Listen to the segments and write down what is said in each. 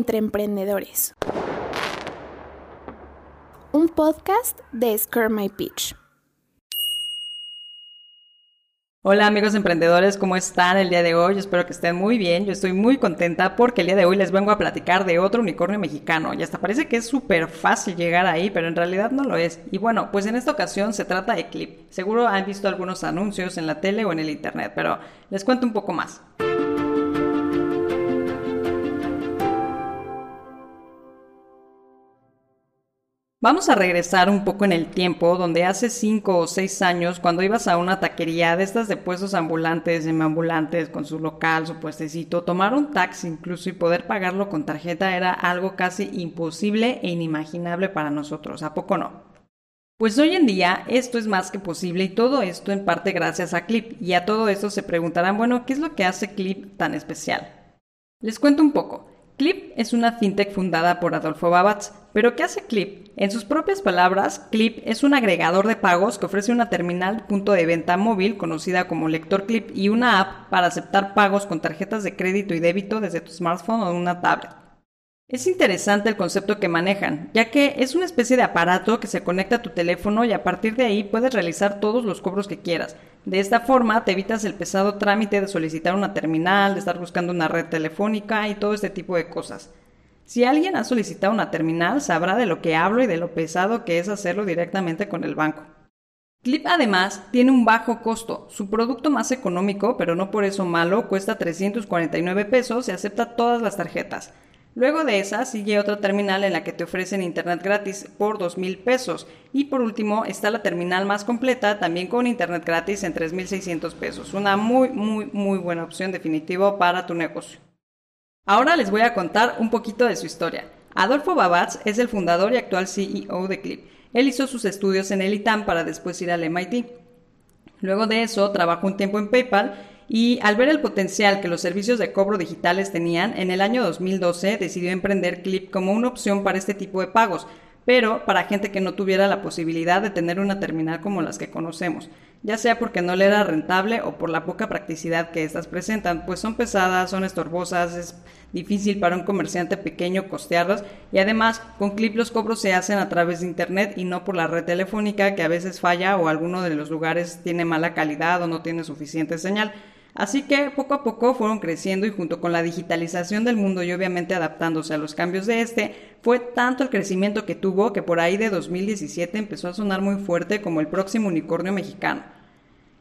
entre emprendedores. Un podcast de Scare My Pitch. Hola amigos emprendedores, ¿cómo están el día de hoy? Espero que estén muy bien. Yo estoy muy contenta porque el día de hoy les vengo a platicar de otro unicornio mexicano. Y hasta parece que es súper fácil llegar ahí, pero en realidad no lo es. Y bueno, pues en esta ocasión se trata de Clip. Seguro han visto algunos anuncios en la tele o en el internet, pero les cuento un poco más. Vamos a regresar un poco en el tiempo, donde hace 5 o 6 años, cuando ibas a una taquería de estas de puestos ambulantes, semiambulantes, con su local, su puestecito, tomar un taxi incluso y poder pagarlo con tarjeta era algo casi imposible e inimaginable para nosotros, ¿a poco no? Pues hoy en día esto es más que posible y todo esto en parte gracias a Clip. Y a todo esto se preguntarán, bueno, ¿qué es lo que hace Clip tan especial? Les cuento un poco. Clip es una fintech fundada por Adolfo Babatz. ¿Pero qué hace Clip? En sus propias palabras, Clip es un agregador de pagos que ofrece una terminal punto de venta móvil conocida como Lector Clip y una app para aceptar pagos con tarjetas de crédito y débito desde tu smartphone o una tablet. Es interesante el concepto que manejan, ya que es una especie de aparato que se conecta a tu teléfono y a partir de ahí puedes realizar todos los cobros que quieras, de esta forma te evitas el pesado trámite de solicitar una terminal, de estar buscando una red telefónica y todo este tipo de cosas. Si alguien ha solicitado una terminal, sabrá de lo que hablo y de lo pesado que es hacerlo directamente con el banco. Clip además tiene un bajo costo. Su producto más económico, pero no por eso malo, cuesta 349 pesos y acepta todas las tarjetas. Luego de esa sigue otra terminal en la que te ofrecen internet gratis por 2.000 pesos. Y por último está la terminal más completa también con internet gratis en 3.600 pesos. Una muy, muy, muy buena opción definitivo para tu negocio. Ahora les voy a contar un poquito de su historia. Adolfo Babatz es el fundador y actual CEO de Clip. Él hizo sus estudios en el ITAM para después ir al MIT. Luego de eso trabajó un tiempo en PayPal y al ver el potencial que los servicios de cobro digitales tenían, en el año 2012 decidió emprender Clip como una opción para este tipo de pagos, pero para gente que no tuviera la posibilidad de tener una terminal como las que conocemos, ya sea porque no le era rentable o por la poca practicidad que éstas presentan, pues son pesadas, son estorbosas, es difícil para un comerciante pequeño costearlas y además con Clip los cobros se hacen a través de internet y no por la red telefónica que a veces falla o alguno de los lugares tiene mala calidad o no tiene suficiente señal. Así que poco a poco fueron creciendo y junto con la digitalización del mundo y obviamente adaptándose a los cambios de este, fue tanto el crecimiento que tuvo que por ahí de 2017 empezó a sonar muy fuerte como el próximo unicornio mexicano.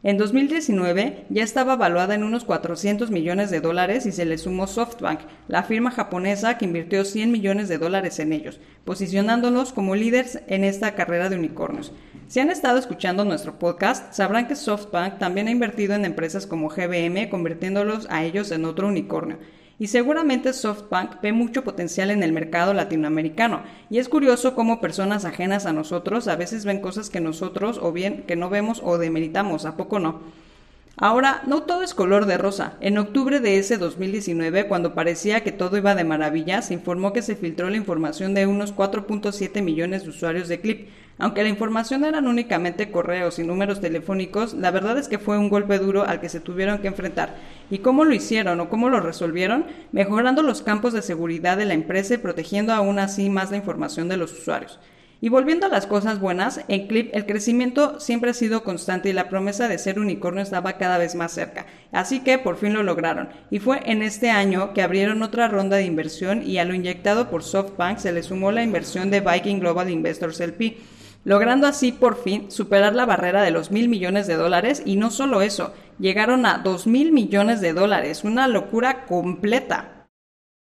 En 2019 ya estaba valuada en unos 400 millones de dólares y se le sumó SoftBank, la firma japonesa que invirtió 100 millones de dólares en ellos, posicionándolos como líderes en esta carrera de unicornios. Si han estado escuchando nuestro podcast, sabrán que SoftBank también ha invertido en empresas como GBM, convirtiéndolos a ellos en otro unicornio y seguramente SoftBank ve mucho potencial en el mercado latinoamericano. Y es curioso cómo personas ajenas a nosotros a veces ven cosas que nosotros o bien que no vemos o demeritamos, ¿a poco no? Ahora, no todo es color de rosa. En octubre de ese 2019, cuando parecía que todo iba de maravilla, se informó que se filtró la información de unos 4.7 millones de usuarios de Clip. Aunque la información eran únicamente correos y números telefónicos, la verdad es que fue un golpe duro al que se tuvieron que enfrentar. ¿Y cómo lo hicieron o cómo lo resolvieron? Mejorando los campos de seguridad de la empresa y protegiendo aún así más la información de los usuarios. Y volviendo a las cosas buenas, en Clip el crecimiento siempre ha sido constante y la promesa de ser unicornio estaba cada vez más cerca. Así que por fin lo lograron. Y fue en este año que abrieron otra ronda de inversión y a lo inyectado por SoftBank se le sumó la inversión de Viking Global Investors LP logrando así por fin superar la barrera de los mil millones de dólares y no solo eso, llegaron a dos mil millones de dólares, una locura completa.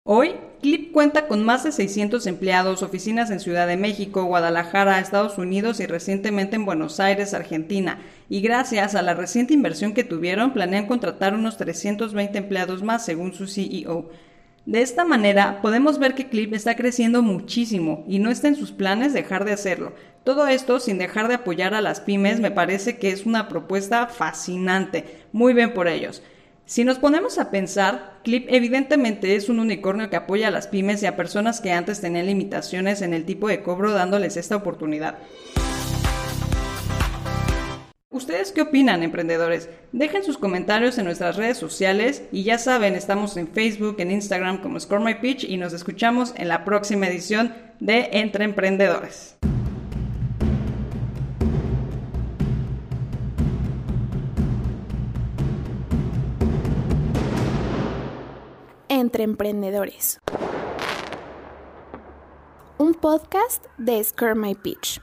Hoy Clip cuenta con más de 600 empleados, oficinas en Ciudad de México, Guadalajara, Estados Unidos y recientemente en Buenos Aires, Argentina. Y gracias a la reciente inversión que tuvieron, planean contratar unos 320 empleados más, según su CEO. De esta manera, podemos ver que Clip está creciendo muchísimo y no está en sus planes dejar de hacerlo. Todo esto sin dejar de apoyar a las pymes me parece que es una propuesta fascinante. Muy bien por ellos. Si nos ponemos a pensar, Clip evidentemente es un unicornio que apoya a las pymes y a personas que antes tenían limitaciones en el tipo de cobro dándoles esta oportunidad. ¿Ustedes qué opinan, emprendedores? Dejen sus comentarios en nuestras redes sociales y ya saben, estamos en Facebook, en Instagram como Score My Pitch y nos escuchamos en la próxima edición de Entre Emprendedores. Entre Emprendedores. Un podcast de Score My Pitch.